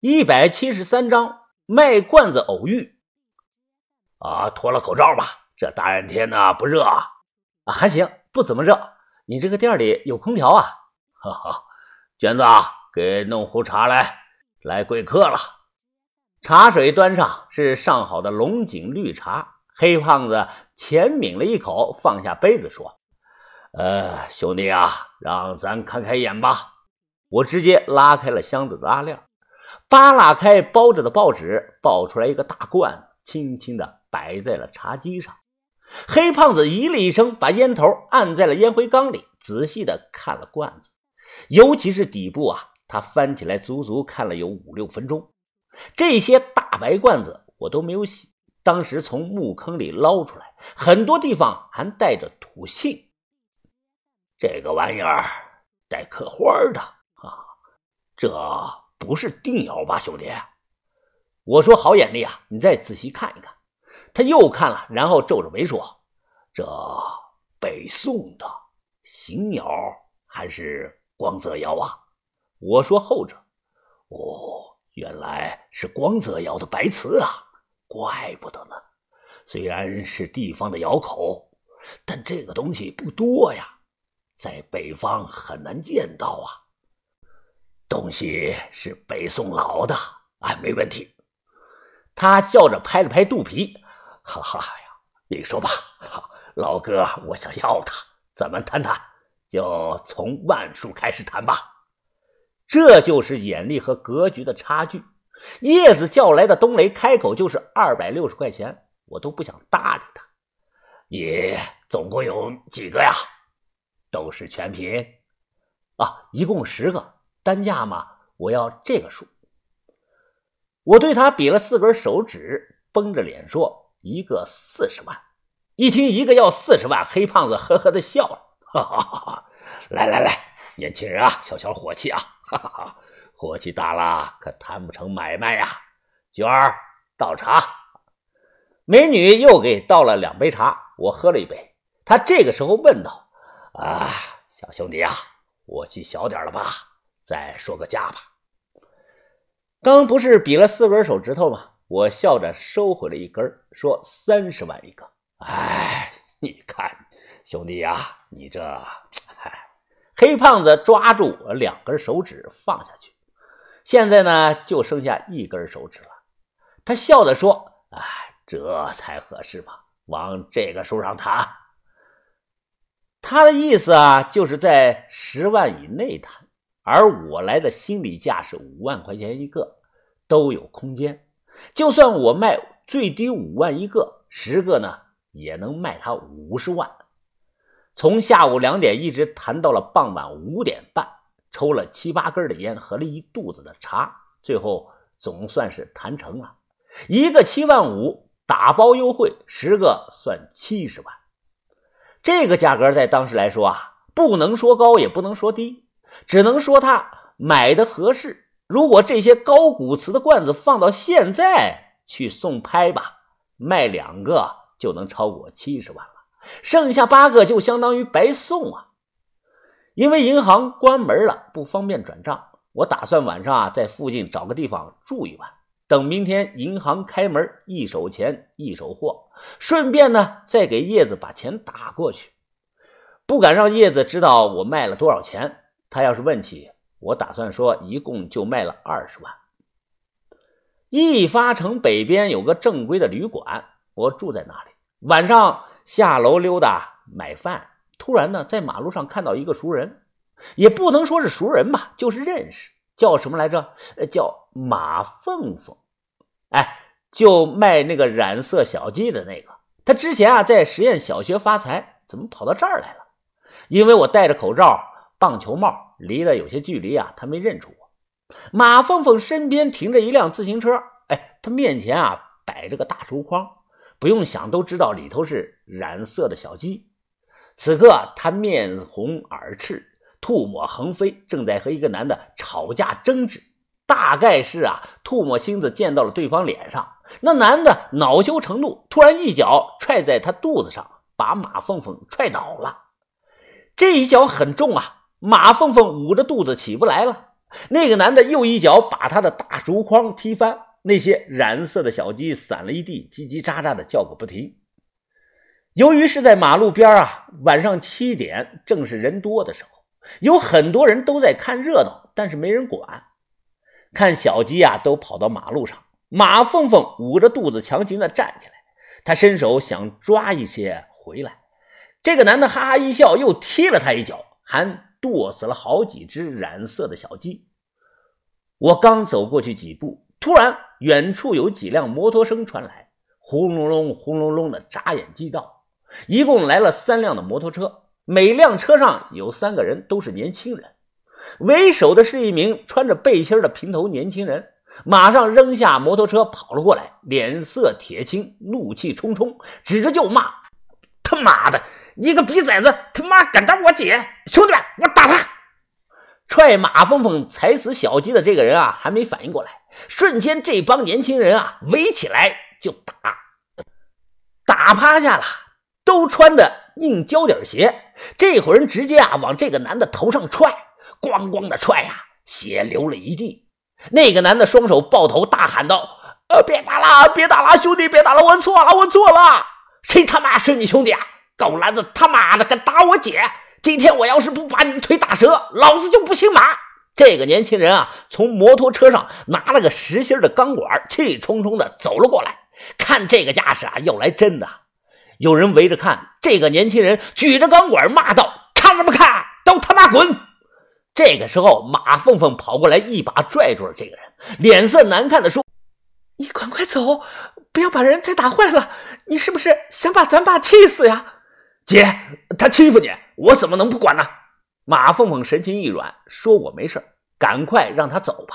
一百七十三章卖罐子偶遇。啊，脱了口罩吧，这大热天的不热啊？还行，不怎么热。你这个店里有空调啊？哈哈，娟子，给弄壶茶来，来贵客了。茶水端上，是上好的龙井绿茶。黑胖子浅抿了一口，放下杯子说：“呃，兄弟啊，让咱开开眼吧。”我直接拉开了箱子的拉链。扒拉开包着的报纸，爆出来一个大罐子，轻轻的摆在了茶几上。黑胖子咦了一声，把烟头按在了烟灰缸里，仔细的看了罐子，尤其是底部啊，他翻起来足足看了有五六分钟。这些大白罐子我都没有洗，当时从墓坑里捞出来，很多地方还带着土信。这个玩意儿带刻花的啊，这。不是定窑吧，兄弟？我说好眼力啊！你再仔细看一看。他又看了，然后皱着眉说：“这北宋的邢窑还是光泽窑啊？”我说后者。哦，原来是光泽窑的白瓷啊！怪不得呢。虽然是地方的窑口，但这个东西不多呀，在北方很难见到啊。东西是北宋老的，哎，没问题。他笑着拍了拍肚皮，哈哈呀，你说吧，老哥，我想要它，咱们谈谈，就从万数开始谈吧。这就是眼力和格局的差距。叶子叫来的冬雷开口就是二百六十块钱，我都不想搭理他。你总共有几个呀？都是全品啊，一共十个。单价嘛，我要这个数。我对他比了四根手指，绷着脸说：“一个四十万。”一听一个要四十万，黑胖子呵呵的笑了：“哈哈哈哈来来来，年轻人啊，消消火气啊！哈哈哈，火气大了可谈不成买卖呀。”娟儿倒茶，美女又给倒了两杯茶，我喝了一杯。他这个时候问道：“啊，小兄弟啊，火气小点了吧？”再说个价吧。刚不是比了四根手指头吗？我笑着收回了一根，说三十万一个。哎，你看，兄弟呀，你这……黑胖子抓住我两根手指放下去，现在呢，就剩下一根手指了。他笑着说：“哎，这才合适嘛，往这个数上谈。”他的意思啊，就是在十万以内谈。而我来的心理价是五万块钱一个，都有空间。就算我卖最低五万一个，十个呢也能卖他五十万。从下午两点一直谈到了傍晚五点半，抽了七八根的烟，喝了一肚子的茶，最后总算是谈成了。一个七万五，打包优惠，十个算七十万。这个价格在当时来说啊，不能说高，也不能说低。只能说他买的合适。如果这些高古瓷的罐子放到现在去送拍吧，卖两个就能超过七十万了，剩下八个就相当于白送啊。因为银行关门了，不方便转账，我打算晚上啊在附近找个地方住一晚，等明天银行开门，一手钱一手货，顺便呢再给叶子把钱打过去，不敢让叶子知道我卖了多少钱。他要是问起，我打算说一共就卖了二十万。一发城北边有个正规的旅馆，我住在那里。晚上下楼溜达买饭，突然呢，在马路上看到一个熟人，也不能说是熟人吧，就是认识。叫什么来着？叫马凤凤。哎，就卖那个染色小鸡的那个。他之前啊在实验小学发财，怎么跑到这儿来了？因为我戴着口罩。棒球帽离得有些距离啊，他没认出我。马凤凤身边停着一辆自行车，哎，他面前啊摆着个大竹筐，不用想都知道里头是染色的小鸡。此刻他面红耳赤，吐沫横飞，正在和一个男的吵架争执。大概是啊，吐沫星子溅到了对方脸上，那男的恼羞成怒，突然一脚踹在他肚子上，把马凤凤踹倒了。这一脚很重啊。马凤凤捂着肚子起不来了，那个男的又一脚把他的大竹筐踢翻，那些染色的小鸡散了一地，叽叽喳喳的叫个不停。由于是在马路边啊，晚上七点正是人多的时候，有很多人都在看热闹，但是没人管。看小鸡啊，都跑到马路上。马凤凤捂着肚子强行的站起来，他伸手想抓一些回来。这个男的哈哈一笑，又踢了他一脚，还剁死了好几只染色的小鸡。我刚走过去几步，突然远处有几辆摩托声传来，轰隆隆、轰隆隆的，眨眼即到。一共来了三辆的摩托车，每辆车上有三个人，都是年轻人。为首的是一名穿着背心的平头年轻人，马上扔下摩托车跑了过来，脸色铁青，怒气冲冲，指着就骂：“他妈的，你个逼崽子，他妈敢打我姐！兄弟们，我打他！”踹马蜂蜂踩死小鸡的这个人啊，还没反应过来，瞬间这帮年轻人啊围起来就打，打趴下了。都穿的硬胶底鞋，这伙人直接啊往这个男的头上踹，咣咣的踹呀，血流了一地。那个男的双手抱头，大喊道：“呃，别打了，别打了，兄弟，别打了，我错了，我错了！谁他妈是你兄弟啊？狗篮子，他妈的敢打我姐！今天我要是不把你腿打折，老子就不姓马！”这个年轻人啊，从摩托车上拿了个实心的钢管，气冲冲的走了过来，看这个架势啊，要来真的。有人围着看，这个年轻人举着钢管骂道：“看什么看？都他妈滚！”这个时候，马凤凤跑过来，一把拽住了这个人，脸色难看的说：“你赶快走，不要把人再打坏了。你是不是想把咱爸气死呀？”姐，他欺负你，我怎么能不管呢？马凤凤神情一软，说：“我没事，赶快让他走吧。”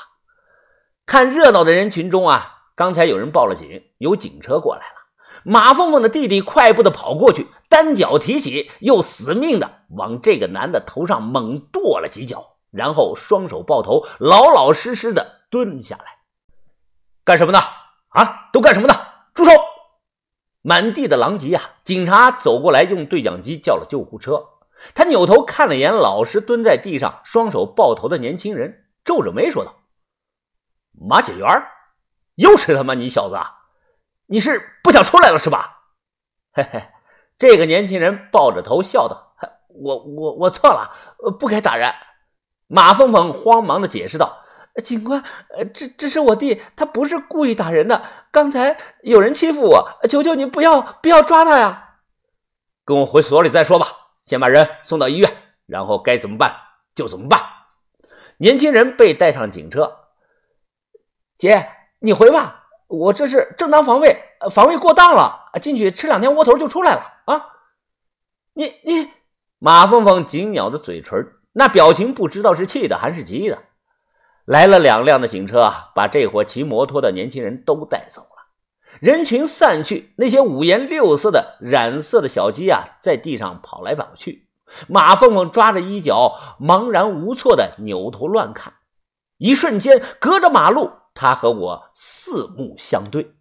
看热闹的人群中啊，刚才有人报了警，有警车过来了。马凤凤的弟弟快步的跑过去，单脚提起，又死命的往这个男的头上猛跺了几脚，然后双手抱头，老老实实的蹲下来。干什么呢？啊，都干什么呢？住手！满地的狼藉啊！警察走过来，用对讲机叫了救护车。他扭头看了眼老实蹲在地上、双手抱头的年轻人，皱着眉说道：“马解元，又是他妈你小子！”啊！你是不想出来了是吧？嘿嘿，这个年轻人抱着头笑道：“我我我错了，不该打人。”马凤凤慌忙的解释道：“警官，呃这这是我弟，他不是故意打人的。刚才有人欺负我，求求你不要不要抓他呀！跟我回所里再说吧。先把人送到医院，然后该怎么办就怎么办。”年轻人被带上警车。姐，你回吧。我这是正当防卫，防卫过当了，进去吃两天窝头就出来了啊！你你，马凤凤紧咬着嘴唇，那表情不知道是气的还是急的。来了两辆的警车啊，把这伙骑摩托的年轻人都带走了。人群散去，那些五颜六色的染色的小鸡啊，在地上跑来跑去。马凤凤抓着衣角，茫然无措的扭头乱看，一瞬间，隔着马路。他和我四目相对。